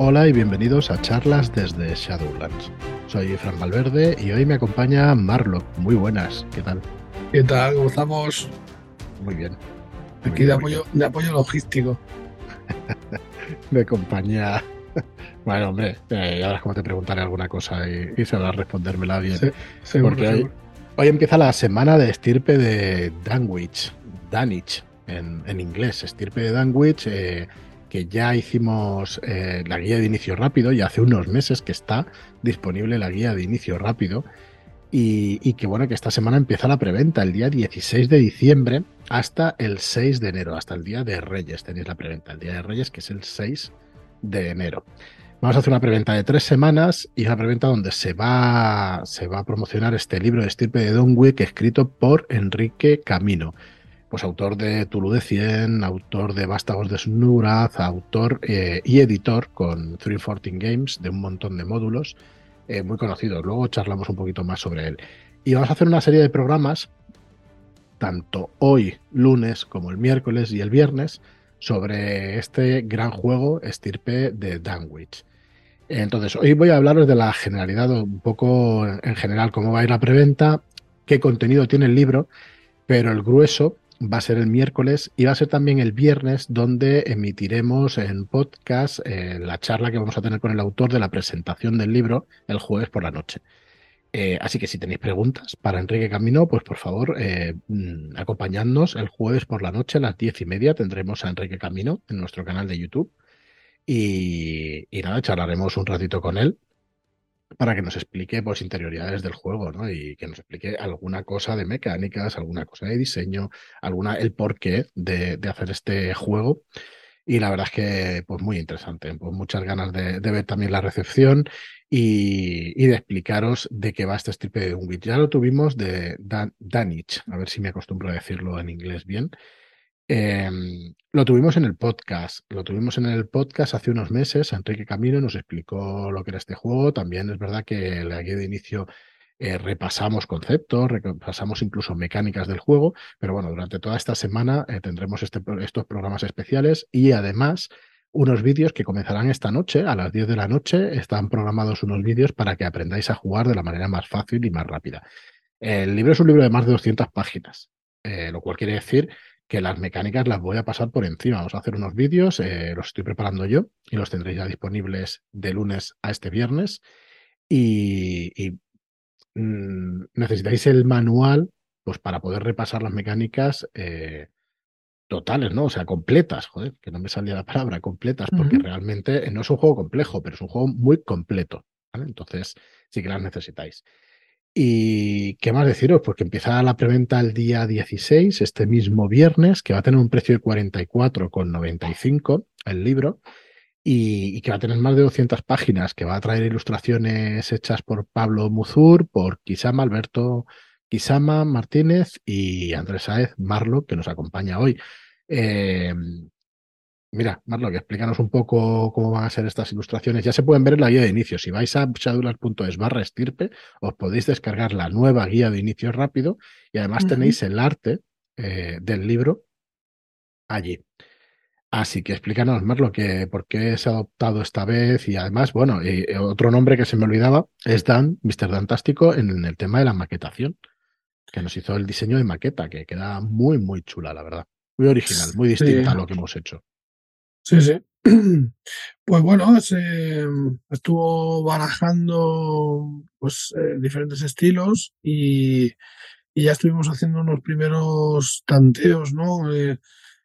Hola y bienvenidos a charlas desde Shadowlands. Soy Fran Valverde y hoy me acompaña Marlock. Muy buenas, ¿qué tal? ¿Qué tal? ¿Cómo estamos? Muy bien. Aquí de, apoyo, de apoyo logístico. de compañía. Bueno, hombre, eh, ahora es como te preguntaré alguna cosa y, y sabrás respondérmela bien. porque hoy, hoy, empieza la semana de estirpe de Danwich, Danich en, en inglés, estirpe de Danwich. Eh, que ya hicimos eh, la guía de inicio rápido y hace unos meses que está disponible la guía de inicio rápido. Y, que bueno que esta semana empieza la preventa el día 16 de diciembre hasta el 6 de enero, hasta el día de Reyes tenéis la preventa, el día de Reyes que es el 6 de enero. Vamos a hacer una preventa de tres semanas y una preventa donde se va, se va a promocionar este libro de estirpe de Donwick escrito por Enrique Camino pues autor de Tulu de 100, autor de Vástagos de Snuraz, autor eh, y editor con 314 Games de un montón de módulos eh, muy conocidos. Luego charlamos un poquito más sobre él. Y vamos a hacer una serie de programas, tanto hoy, lunes, como el miércoles y el viernes, sobre este gran juego estirpe de Danwich. Entonces, hoy voy a hablaros de la generalidad, un poco en general, cómo va a ir la preventa, qué contenido tiene el libro, pero el grueso va a ser el miércoles y va a ser también el viernes donde emitiremos en podcast eh, la charla que vamos a tener con el autor de la presentación del libro el jueves por la noche. Eh, así que si tenéis preguntas para Enrique Camino, pues por favor eh, mm, acompañadnos el jueves por la noche a las diez y media. Tendremos a Enrique Camino en nuestro canal de YouTube. Y, y nada, charlaremos un ratito con él para que nos explique pues, interioridades del juego, ¿no? Y que nos explique alguna cosa de mecánicas, alguna cosa de diseño, alguna, el porqué de, hacer este juego. Y la verdad es que, pues muy interesante, pues muchas ganas de, ver también la recepción y, y, de explicaros de qué va este strip de Unwit. Ya lo tuvimos de Dan, Danich, a ver si me acostumbro a decirlo en inglés bien, eh, lo tuvimos en el podcast, lo tuvimos en el podcast hace unos meses. Enrique Camino nos explicó lo que era este juego. También es verdad que la guía de inicio eh, repasamos conceptos, repasamos incluso mecánicas del juego, pero bueno, durante toda esta semana eh, tendremos este, estos programas especiales y además unos vídeos que comenzarán esta noche, a las 10 de la noche, están programados unos vídeos para que aprendáis a jugar de la manera más fácil y más rápida. El libro es un libro de más de 200 páginas, eh, lo cual quiere decir que las mecánicas las voy a pasar por encima. Vamos a hacer unos vídeos, eh, los estoy preparando yo y los tendréis ya disponibles de lunes a este viernes. Y, y mmm, necesitáis el manual pues para poder repasar las mecánicas eh, totales, ¿no? O sea, completas, joder, que no me salía la palabra, completas, porque uh -huh. realmente no es un juego complejo, pero es un juego muy completo. ¿vale? Entonces, sí que las necesitáis. ¿Y qué más deciros? Pues que empieza la preventa el día 16, este mismo viernes, que va a tener un precio de 44,95 el libro y, y, que va a tener más de 200 páginas, que va a traer ilustraciones hechas por Pablo Muzur, por Kisama, Alberto Kisama Martínez y Andrés Saez Marlo, que nos acompaña hoy. Eh, Mira, Marlo, que explícanos un poco cómo van a ser estas ilustraciones. Ya se pueden ver en la guía de inicio. Si vais a shadowlands.es barra estirpe, os podéis descargar la nueva guía de inicio rápido y además uh -huh. tenéis el arte eh, del libro allí. Así que explícanos, Marlo, que por qué se ha adoptado esta vez y además, bueno, y otro nombre que se me olvidaba es Dan, Mr. Dantástico, en, en el tema de la maquetación, que nos hizo el diseño de maqueta, que queda muy, muy chula, la verdad. Muy original, muy distinta sí. a lo que hemos hecho. Sí, sí. Pues bueno, estuvo barajando pues, eh, diferentes estilos y, ya estuvimos haciendo unos primeros tanteos, ¿no? Eh,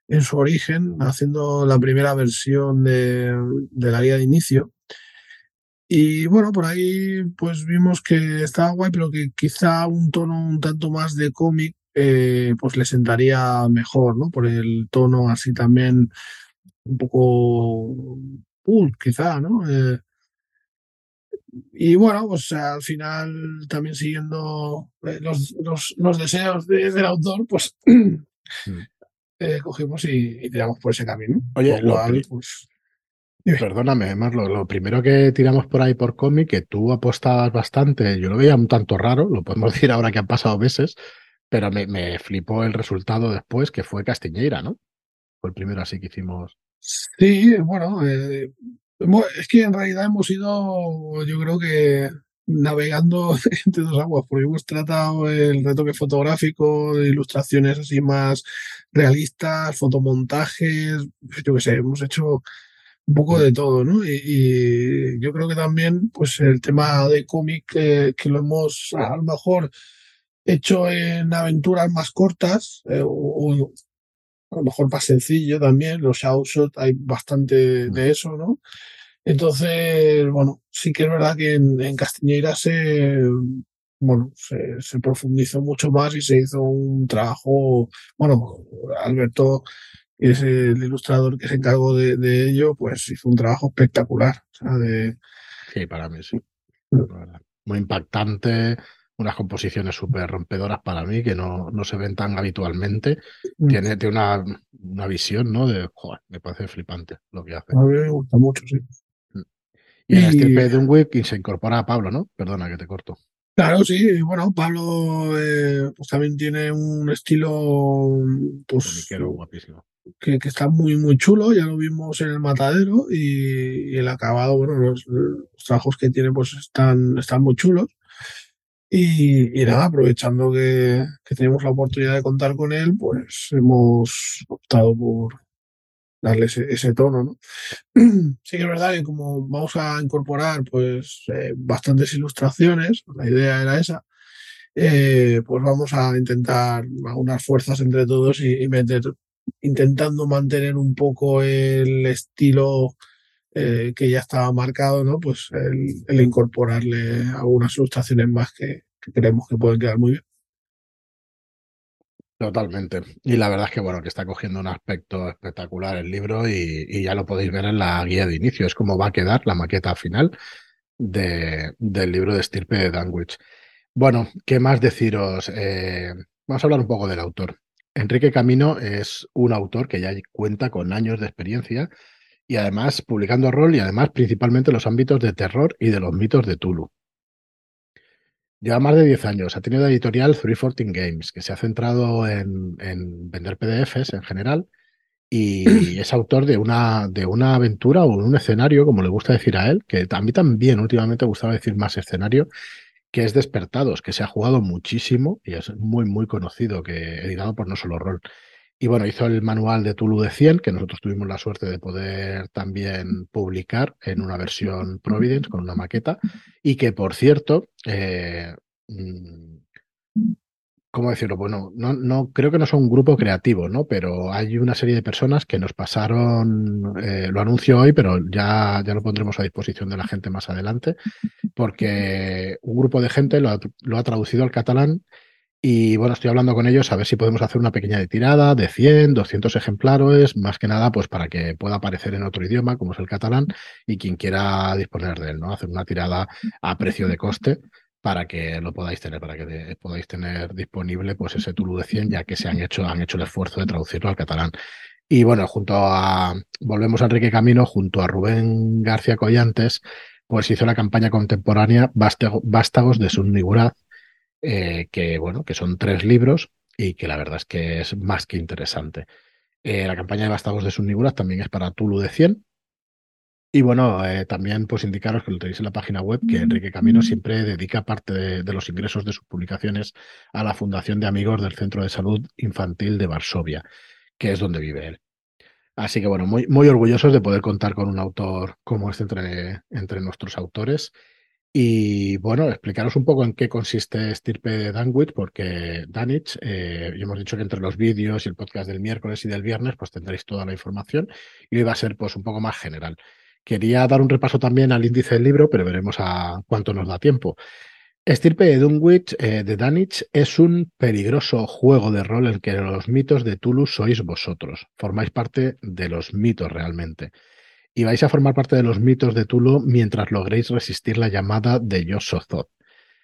en su origen, haciendo la primera versión de, de, la guía de inicio. Y bueno, por ahí pues vimos que estaba guay, pero que quizá un tono un tanto más de cómic eh, pues le sentaría mejor, ¿no? Por el tono así también un poco cool, quizá, ¿no? Eh, y bueno, pues al final, también siguiendo eh, los, los, los deseos de, del autor, pues mm. eh, cogimos y, y, tiramos por ese camino. Oye, lo cual, pues, Perdóname, Marlo, lo primero que tiramos por ahí por cómic, que tú apostabas bastante, yo lo veía un tanto raro, lo podemos decir ahora que han pasado meses, pero me, me flipó el resultado después, que fue Castiñeira, ¿no? Fue el primero así que hicimos. Sí, bueno, eh, Es que en realidad hemos ido, yo creo que navegando entre dos aguas, porque hemos tratado el retoque fotográfico, de ilustraciones así más realistas, fotomontajes, yo qué sé, hemos hecho un poco de todo, ¿no? Y, yo creo que también, pues el tema de cómic que lo hemos a lo mejor hecho en aventuras más cortas eh, o, a lo mejor más sencillo también, los outshots hay bastante de eso, ¿no? Entonces, bueno, sí que es verdad que en, en Castiñeira se, bueno, se, profundizó mucho más y se hizo un trabajo, bueno, Alberto, que es el ilustrador que se encargó de, ello, pues hizo un trabajo espectacular. de... Sí, para mí sí. Mm. Muy impactante, unas composiciones súper rompedoras para mí que no, no, se ven tan habitualmente. Mm. Tiene, tiene una, una, visión, ¿no? De, joder, me parece flipante lo que hace. A mí me gusta mucho, sí. Y, en este de un web se incorpora a Pablo, ¿no? Perdona que te corto. Claro, sí, bueno, Pablo eh, pues también tiene un estilo pues, guapísimo. Que, que, está muy, muy chulo, ya lo vimos en el matadero y, el acabado, bueno, los, trabajos que tiene pues están, están muy chulos. Y, nada, aprovechando que, que tenemos la oportunidad de contar con él, pues hemos optado por, darle ese, tono, ¿no? Sí que es verdad que como vamos a incorporar pues eh, bastantes ilustraciones, la idea era esa, eh, pues vamos a intentar unas fuerzas entre todos y, meter, intentando mantener un poco el estilo eh, que ya estaba marcado, ¿no? Pues el, incorporarle algunas ilustraciones más que creemos que pueden quedar muy bien. Totalmente. Y la verdad es que, bueno, que está cogiendo un aspecto espectacular el libro y, ya lo podéis ver en la guía de inicio. Es como va a quedar la maqueta final de, del libro de estirpe de Danwich. Bueno, ¿qué más deciros? Eh, vamos a hablar un poco del autor. Enrique Camino es un autor que ya cuenta con años de experiencia y además publicando rol y además principalmente los ámbitos de terror y de los mitos de Tulu. Lleva más de 10 años. Ha tenido la editorial 314 Games, que se ha centrado en, vender PDFs en general y es autor de una, de una aventura o un escenario, como le gusta decir a él, que a mí también últimamente gustaba decir más escenario, que es Despertados, que se ha jugado muchísimo y es muy, muy conocido, que editado por No Solo Rol. Y bueno, hizo el manual de Tulu de 100, que nosotros tuvimos la suerte de poder también publicar en una versión Providence con una maqueta. Y que, por cierto, eh, mm, ¿cómo decirlo? Bueno, no, no, creo que no son un grupo creativo, ¿no? Pero hay una serie de personas que nos pasaron, eh, lo anuncio hoy, pero ya, ya lo pondremos a disposición de la gente más adelante, porque un grupo de gente lo lo ha traducido al catalán y bueno, estoy hablando con ellos a ver si podemos hacer una pequeña tirada de 100, 200 ejemplares, más que nada pues para que pueda aparecer en otro idioma, como es el catalán, y quien quiera disponer de él, ¿no? Hacer una tirada a precio de coste para que lo podáis tener, para que podáis tener disponible pues ese Tulu de 100, ya que se han hecho, han hecho el esfuerzo de traducirlo al catalán. Y bueno, junto a, volvemos a Enrique Camino, junto a Rubén García Collantes, pues hizo la campaña contemporánea Vástagos de Sunniguraz, eh, que bueno, que son tres libros y que la verdad es que es más que interesante. Eh, la campaña de Bastados de Sunniguras también es para Tulu de 100. Y bueno, eh, también pues indicaros que lo tenéis en la página web, que Enrique Camino siempre dedica parte de, los ingresos de sus publicaciones a la Fundación de Amigos del Centro de Salud Infantil de Varsovia, que es donde vive él. Así que bueno, muy, muy orgullosos de poder contar con un autor como este entre, entre nuestros autores y bueno, explicaros un poco en qué consiste Estirpe de Danwich, porque Danich, eh, hemos dicho que entre los vídeos y el podcast del miércoles y del viernes, pues tendréis toda la información y va a ser pues un poco más general. Quería dar un repaso también al índice del libro, pero veremos a cuánto nos da tiempo. Estirpe de Dunwich eh, de Danich es un peligroso juego de rol en que los mitos de Tulu sois vosotros. Formáis parte de los mitos realmente y vais a formar parte de los mitos de Tulu mientras logréis resistir la llamada de Yosozoth.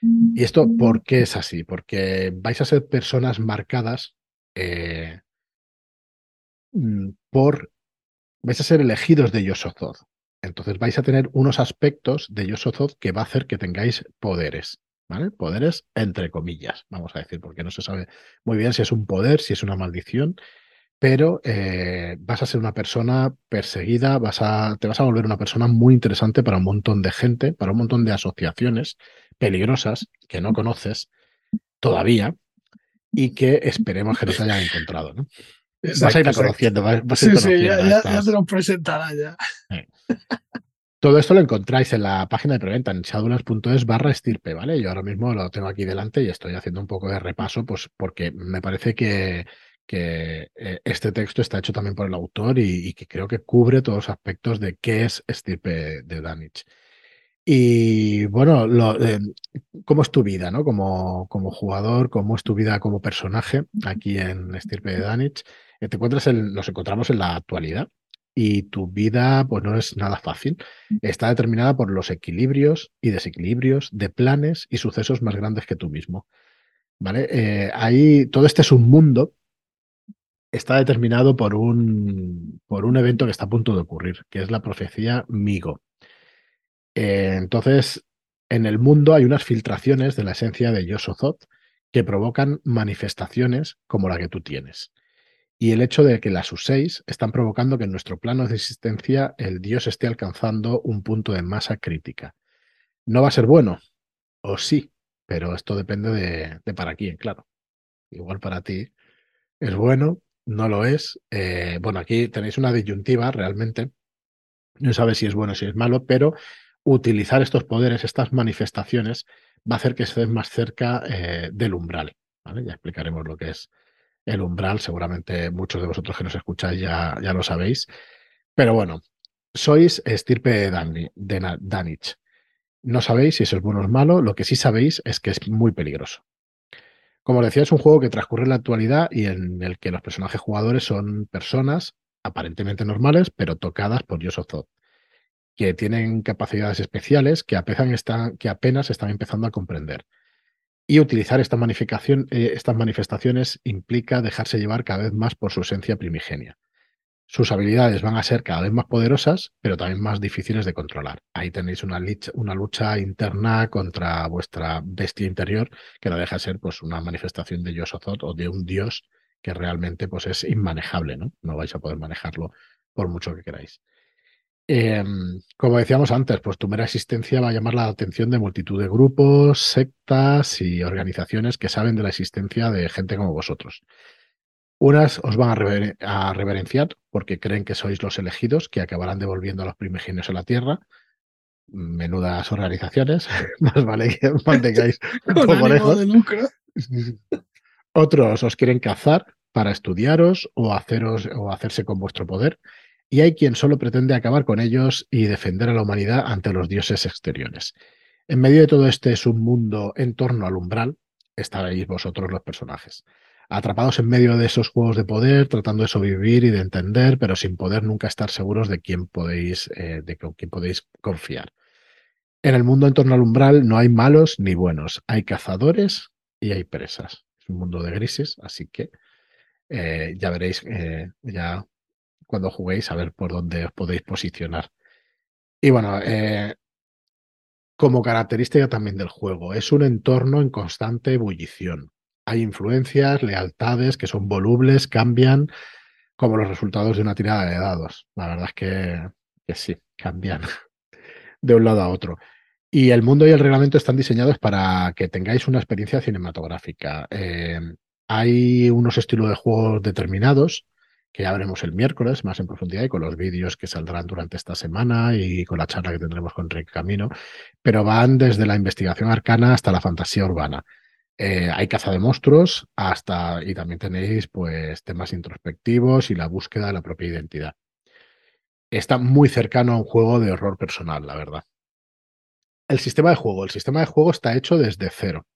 ¿Y esto por qué es así? Porque vais a ser personas marcadas eh, mm, por... vais a ser elegidos de Yosozoth. Entonces vais a tener unos aspectos de Yosozoth que va a hacer que tengáis poderes. ¿Vale? Poderes entre comillas, vamos a decir, porque no se sabe muy bien si es un poder, si es una maldición, pero eh, vas a ser una persona perseguida, vas a, te vas a volver una persona muy interesante para un montón de gente, para un montón de asociaciones peligrosas que no conoces todavía y que esperemos que no te hayan encontrado. ¿no? vas a ir conociendo, vas, a ir sí, ya, te lo presentará ya. Todo esto lo encontráis en la página de preventa en shadowlands.es barra estirpe, ¿vale? Yo ahora mismo lo tengo aquí delante y estoy haciendo un poco de repaso, pues porque me parece que, que eh, este texto está hecho también por el autor y, que creo que cubre todos los aspectos de qué es estirpe de Danich. Y bueno, eh, ¿cómo es tu vida, ¿no? Como, como jugador, cómo es tu vida como personaje aquí en Estirpe de Danich. Eh, te encuentras nos encontramos en la actualidad y tu vida pues no es nada fácil. Está determinada por los equilibrios y desequilibrios de planes y sucesos más grandes que tú mismo. ¿Vale? Ahí todo este submundo está determinado por un, por un evento que está a punto de ocurrir, que es la profecía Migo. Eh, entonces, en el mundo hay unas filtraciones de la esencia de Yosozot que provocan manifestaciones como la que tú tienes y el hecho de que las uséis están provocando que en nuestro plano de existencia el Dios esté alcanzando un punto de masa crítica. ¿No va a ser bueno? O sí, pero esto depende de, para quién, claro. Igual para ti es bueno, no lo es. Eh, bueno, aquí tenéis una disyuntiva realmente. No sabes si es bueno o si es malo, pero utilizar estos poderes, estas manifestaciones, va a hacer que estés más cerca eh, del umbral. Ya explicaremos lo que es el umbral. Seguramente muchos de vosotros que nos escucháis ya, ya lo sabéis. Pero bueno, sois estirpe de, de Danich. No sabéis si eso es bueno o es malo, lo que sí sabéis es que es muy peligroso. Como decía, es un juego que transcurre en la actualidad y en el que los personajes jugadores son personas aparentemente normales, pero tocadas por Yosozot, que tienen capacidades especiales que que apenas están empezando a comprender. Y utilizar esta eh, estas manifestaciones implica dejarse llevar cada vez más por su esencia primigenia. Sus habilidades van a ser cada vez más poderosas, pero también más difíciles de controlar. Ahí tenéis una, lucha interna contra vuestra bestia interior, que no deja de ser pues, una manifestación de Yosozot o de un dios que realmente pues, es inmanejable, ¿no? No vais a poder manejarlo por mucho que queráis. Em, como decíamos antes, pues tu mera existencia va a llamar la atención de multitud de grupos, sectas y organizaciones que saben de la existencia de gente como vosotros. Unas os van a, reverenciar porque creen que sois los elegidos que acabarán devolviendo a los primigenios a la tierra. Menudas organizaciones, más vale que mantengáis un lejos. Otros os quieren cazar para estudiaros o, haceros, o hacerse con vuestro poder y hay quien solo pretende acabar con ellos y defender a la humanidad ante los dioses exteriores. En medio de todo este submundo en torno al umbral, estaréis vosotros los personajes, atrapados en medio de esos juegos de poder, tratando de sobrevivir y de entender, pero sin poder nunca estar seguros de quién podéis, eh, de quién podéis confiar. En el mundo en torno al umbral no hay malos ni buenos, hay cazadores y hay presas. Es un mundo de grises, así que eh, ya veréis, eh, ya cuando juguéis, a ver por dónde os podéis posicionar. Y bueno, como característica también del juego, es un entorno en constante ebullición. Hay influencias, lealtades que son volubles, cambian como los resultados de una tirada de dados. La verdad es que, sí, cambian de un lado a otro. Y el mundo y el reglamento están diseñados para que tengáis una experiencia cinematográfica. Eh, hay unos estilos de juegos determinados que ya veremos el miércoles más en profundidad y con los vídeos que saldrán durante esta semana y con la charla que tendremos con Rick Camino, pero van desde la investigación arcana hasta la fantasía urbana. Eh, hay caza de monstruos hasta y también tenéis pues temas introspectivos y la búsqueda de la propia identidad. Está muy cercano a un juego de horror personal, la verdad. El sistema de juego. El sistema de juego está hecho desde cero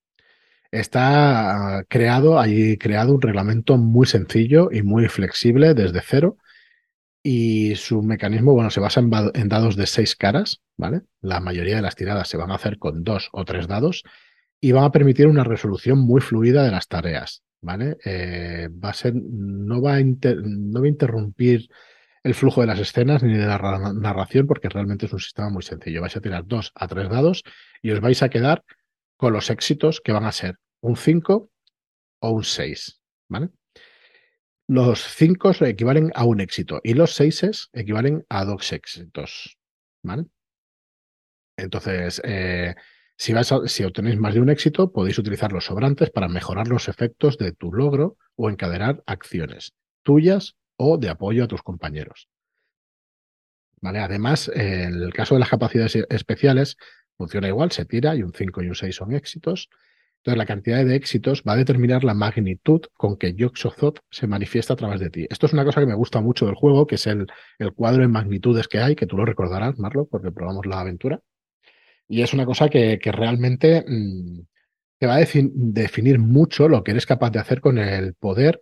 está creado, hay creado un reglamento muy sencillo y muy flexible desde cero. Y su mecanismo, bueno, se basa en, dados de seis caras, ¿vale? La mayoría de las tiradas se van a hacer con dos o tres dados y van a permitir una resolución muy fluida de las tareas, ¿vale? Eh, va a ser, no va a, no va a interrumpir el flujo de las escenas ni de la narración porque realmente es un sistema muy sencillo. Vais a tirar dos a tres dados y os vais a quedar con los éxitos que van a ser un 5 o un 6. ¿vale? los cinco equivalen a un éxito y los seises equivalen a dos éxitos. ¿Vale? Entonces, eh, si, obtenéis más de un éxito, podéis utilizar los sobrantes para mejorar los efectos de tu logro o encadenar acciones tuyas o de apoyo a tus compañeros. ¿Vale? Además, en el caso de las capacidades especiales, funciona igual, se tira y un 5 y un 6 son éxitos. Entonces, la cantidad de éxitos va a determinar la magnitud con que Yoxozoth se manifiesta a través de ti. Esto es una cosa que me gusta mucho del juego, que es el, cuadro en magnitudes que hay, que tú lo recordarás, Marlo, porque probamos la aventura. Y es una cosa que, realmente mm, te va a definir mucho lo que eres capaz de hacer con el poder,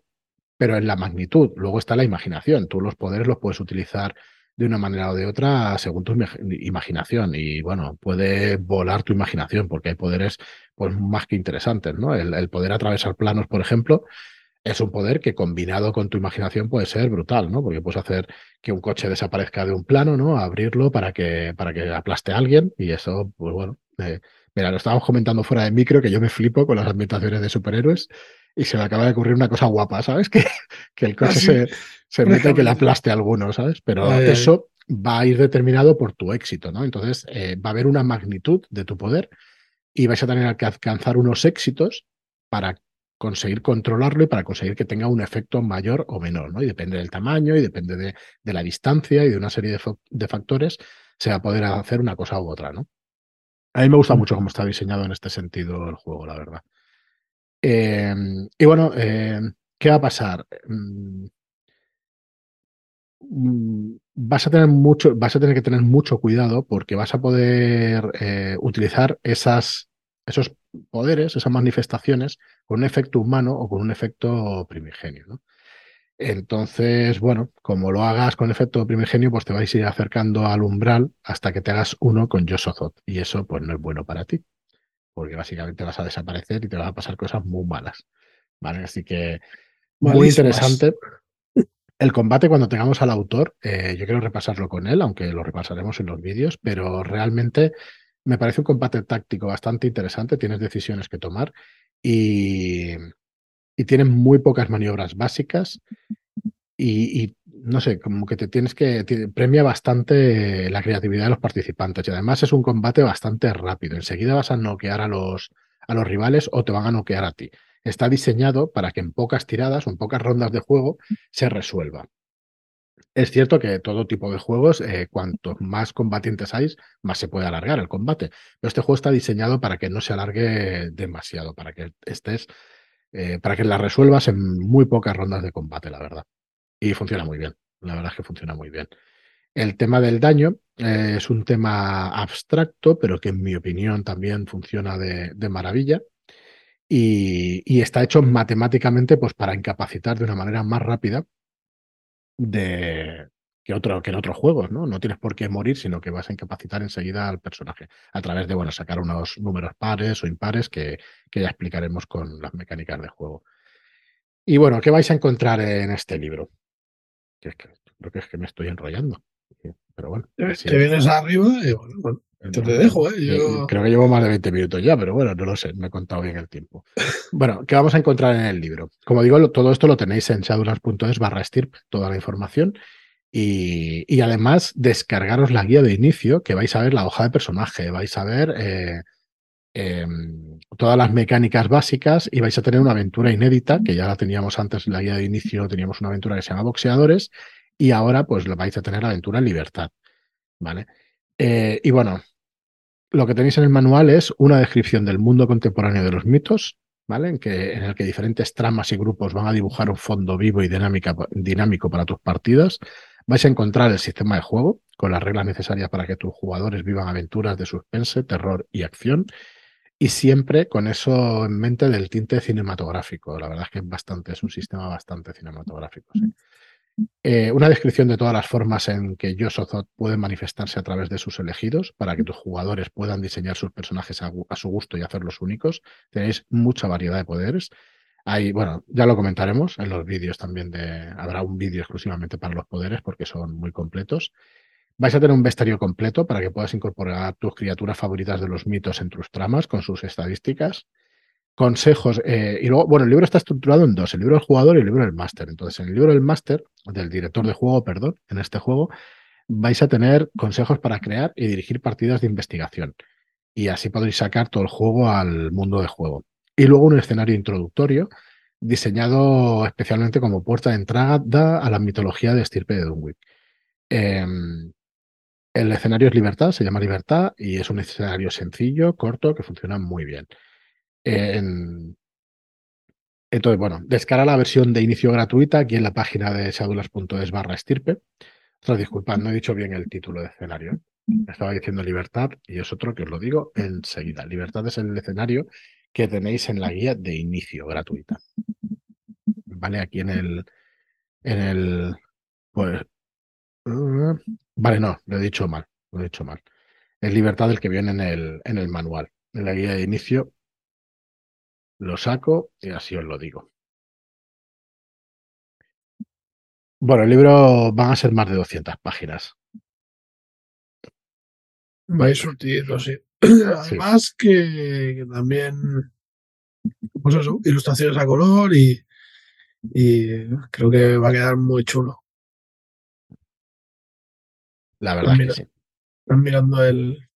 pero en la magnitud. Luego está la imaginación. Tú los poderes los puedes utilizar de una manera o de otra según tu imaginación. Y bueno, puede volar tu imaginación porque hay poderes pues, más que interesantes, ¿no? El, poder atravesar planos, por ejemplo, es un poder que combinado con tu imaginación puede ser brutal, ¿no? Porque puedes hacer que un coche desaparezca de un plano, ¿no? Abrirlo para que, para que aplaste a alguien y eso, pues bueno. Eh, mira, lo estábamos comentando fuera de micro que yo me flipo con las ambientaciones de superhéroes y se me acaba de ocurrir una cosa guapa, ¿sabes? Que, que el coche se, se mete y que le aplaste a alguno, ¿sabes? Pero eso va a ir determinado por tu éxito, ¿no? Entonces eh, va a haber una magnitud de tu poder y vais a tener que alcanzar unos éxitos para conseguir controlarlo y para conseguir que tenga un efecto mayor o menor, ¿no? Y depende del tamaño y depende de, la distancia y de una serie de, factores, se va a poder hacer una cosa u otra, ¿no? A mí me gusta mucho cómo está diseñado en este sentido el juego, la verdad. Em, y bueno, em, ¿qué va a pasar? Mm, vas a tener mucho, vas a tener que tener mucho cuidado porque vas a poder eh, utilizar esas, esos poderes, esas manifestaciones, con un efecto humano o con un efecto primigenio. ¿no? Entonces, bueno, como lo hagas con efecto primigenio, pues te vais a ir acercando al umbral hasta que te hagas uno con Yosozot. Y eso, pues, no es bueno para ti porque básicamente vas a desaparecer y te van a pasar cosas muy malas. ¿Vale? Así que muy interesante. El combate, cuando tengamos al autor, eh, yo quiero repasarlo con él, aunque lo repasaremos en los vídeos, pero realmente me parece un combate táctico bastante interesante. Tienes decisiones que tomar y, y tienes muy pocas maniobras básicas y, no sé, como que te tienes que, premia bastante la creatividad de los participantes y además es un combate bastante rápido. Enseguida vas a noquear a los, a los rivales o te van a noquear a ti. Está diseñado para que en pocas tiradas o en pocas rondas de juego se resuelva. Es cierto que todo tipo de juegos, eh, cuantos más combatientes hay, más se puede alargar el combate. Pero este juego está diseñado para que no se alargue demasiado, para que estés, eh, para que la resuelvas en muy pocas rondas de combate, la verdad. Y funciona muy bien, la verdad es que funciona muy bien. El tema del daño eh, es un tema abstracto, pero que en mi opinión también funciona de, maravilla. Y, está hecho matemáticamente pues, para incapacitar de una manera más rápida de, que, otro, que en otros juegos, ¿no? No tienes por qué morir, sino que vas a incapacitar enseguida al personaje a través de, bueno, sacar unos números pares o impares que, que ya explicaremos con las mecánicas de juego. Y bueno, ¿qué vais a encontrar en este libro? creo que es que me estoy enrollando. Pero bueno. Te vienes arriba y bueno, te, dejo, ¿eh? Creo que llevo más de 20 minutos ya, pero bueno, no lo sé, me he contado bien el tiempo. bueno, ¿qué vamos a encontrar en el libro? Como digo, todo esto lo tenéis en shadowlands.es barra stirp, toda la información. Y, además descargaros la guía de inicio, que vais a ver la hoja de personaje, vais a ver eh, em, todas las mecánicas básicas y vais a tener una aventura inédita, que ya la teníamos antes en la guía de inicio, teníamos una aventura que se llama Boxeadores, y ahora pues vais a tener aventura en Libertad. ¿Vale? Eh, y bueno, lo que tenéis en el manual es una descripción del mundo contemporáneo de los mitos, ¿vale? En, que, en el que diferentes tramas y grupos van a dibujar un fondo vivo y dinámico para tus partidas. Vais a encontrar el sistema de juego con las reglas necesarias para que tus jugadores vivan aventuras de suspense, terror y acción y siempre con eso en mente del tinte cinematográfico. La verdad es que es bastante, es un sistema bastante cinematográfico. Eh, una descripción de todas las formas en que Yosozot puede manifestarse a través de sus elegidos para que tus jugadores puedan diseñar sus personajes a, su gusto y hacerlos únicos. Tenéis mucha variedad de poderes. Hay, bueno, ya lo comentaremos en los vídeos también de. Habrá un vídeo exclusivamente para los poderes porque son muy completos. Vais a tener un bestiario completo para que puedas incorporar tus criaturas favoritas de los mitos en tus tramas con sus estadísticas. Consejos. Eh, y luego, bueno, el libro está estructurado en dos, el libro del jugador y el libro del máster. Entonces, en el libro del máster, del director de juego, perdón, en este juego, vais a tener consejos para crear y dirigir partidas de investigación. Y así podréis sacar todo el juego al mundo de juego. Y luego un escenario introductorio diseñado especialmente como puerta de entrada a la mitología de estirpe de Dunwich. Em, el escenario es Libertad, se llama Libertad y es un escenario sencillo, corto, que funciona muy bien. Entonces, bueno, descarga la versión de inicio gratuita aquí en la página de shadulas.es barra estirpe. disculpad, no he dicho bien el título de escenario. Estaba diciendo Libertad y es otro que os lo digo enseguida. Libertad es el escenario que tenéis en la guía de inicio gratuita. Vale, aquí en el, en el, pues, uh, vale, no, lo he dicho mal, lo he dicho mal. Es libertad el que viene en el, en el manual. En la guía de inicio lo saco y así os lo digo. Bueno, el libro van a ser más de 200 páginas. Vais surtido, sí. Además que, también, pues eso, ilustraciones a color y, y creo que va a quedar muy chulo. La verdad que sí. Están mirando el.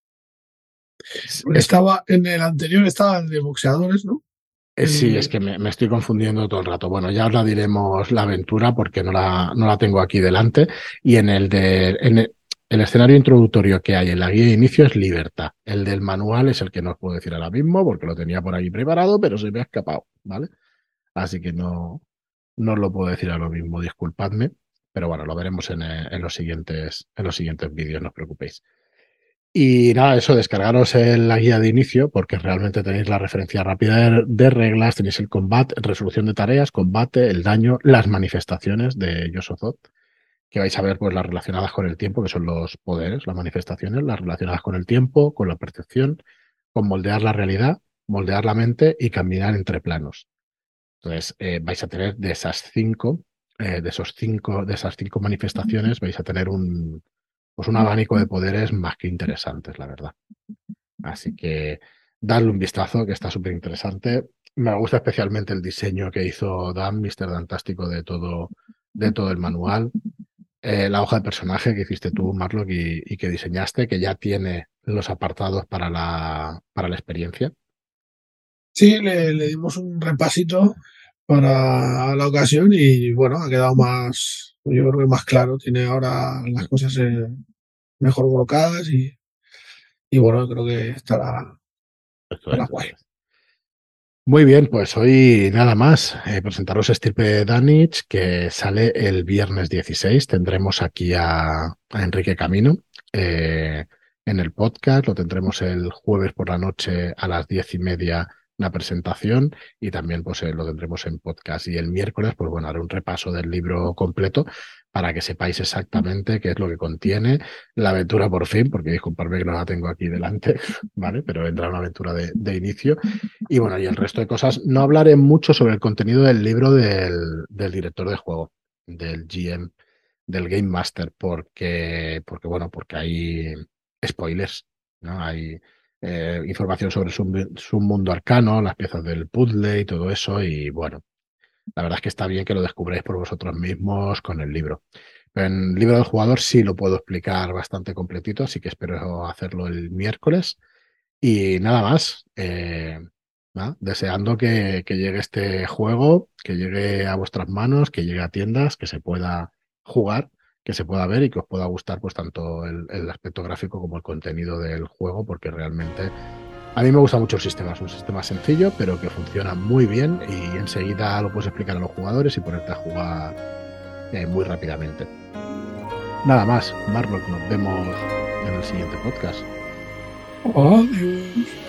Estaba en el anterior, estaba el de boxeadores, ¿no? Eh, sí, es que me, estoy confundiendo todo el rato. Bueno, ya os la diremos la aventura porque no la, no la tengo aquí delante. Y en el de. En el escenario introductorio que hay en la guía de inicio es libertad. El del manual es el que no os puedo decir ahora mismo porque lo tenía por ahí preparado, pero se me ha escapado, ¿vale? Así que no, no os lo puedo decir ahora mismo, disculpadme. Pero bueno, lo veremos en, eh, en los siguientes, en los siguientes vídeos, no os preocupéis. Y nada, eso, descargaros en la guía de inicio, porque realmente tenéis la referencia rápida de, reglas, tenéis el combate, resolución de tareas, combate, el daño, las manifestaciones de Yosozot que vais a ver pues las relacionadas con el tiempo, que son los poderes, las manifestaciones, las relacionadas con el tiempo, con la percepción, con moldear la realidad, moldear la mente y caminar entre planos. Entonces, eh, vais a tener de esas cinco, eh, de esos cinco, de esas cinco manifestaciones, vais a tener un, pues un abanico de poderes más que interesantes, la verdad. Así que darle un vistazo, que está súper interesante. Me gusta especialmente el diseño que hizo Dan, Mr. Dantástico, de todo, de todo el manual. Eh, la hoja de personaje que hiciste tú, Marlock, y, que diseñaste, que ya tiene los apartados para la, para la experiencia. Sí, le, dimos un repasito para la ocasión y bueno, ha quedado más, yo creo que más claro, tiene ahora las cosas eh, mejor colocadas y, y bueno, creo que estará, estará guay. Muy bien, pues hoy nada más. Eh, presentaros Estirpe Danich, que sale el viernes 16. Tendremos aquí a, Enrique Camino eh, en el podcast. Lo tendremos el jueves por la noche a las diez y media una presentación y también pues eh, lo tendremos en podcast. Y el miércoles, pues bueno, haré un repaso del libro completo para que sepáis exactamente qué es lo que contiene la aventura por fin, porque disculpadme que no la tengo aquí delante, ¿vale? Pero vendrá una aventura de, inicio. Y bueno, y el resto de cosas. No hablaré mucho sobre el contenido del libro del, del director de juego, del GM, del Game Master, porque, porque bueno, porque hay spoilers, ¿no? Hay eh, información sobre su, su mundo arcano, las piezas del puzzle y todo eso, y bueno, la verdad es que está bien que lo descubráis por vosotros mismos con el libro. En el libro del jugador sí lo puedo explicar bastante completito, así que espero hacerlo el miércoles. Y nada más, eh, deseando que, llegue este juego, que llegue a vuestras manos, que llegue a tiendas, que se pueda jugar, que se pueda ver y que os pueda gustar pues tanto el aspecto gráfico como el contenido del juego, porque realmente a mí me gusta mucho el sistema, es un sistema sencillo, pero que funciona muy bien y enseguida lo puedes explicar a los jugadores y ponerte a jugar eh, muy rápidamente. Nada más, Marlock, nos vemos en el siguiente podcast. Adiós.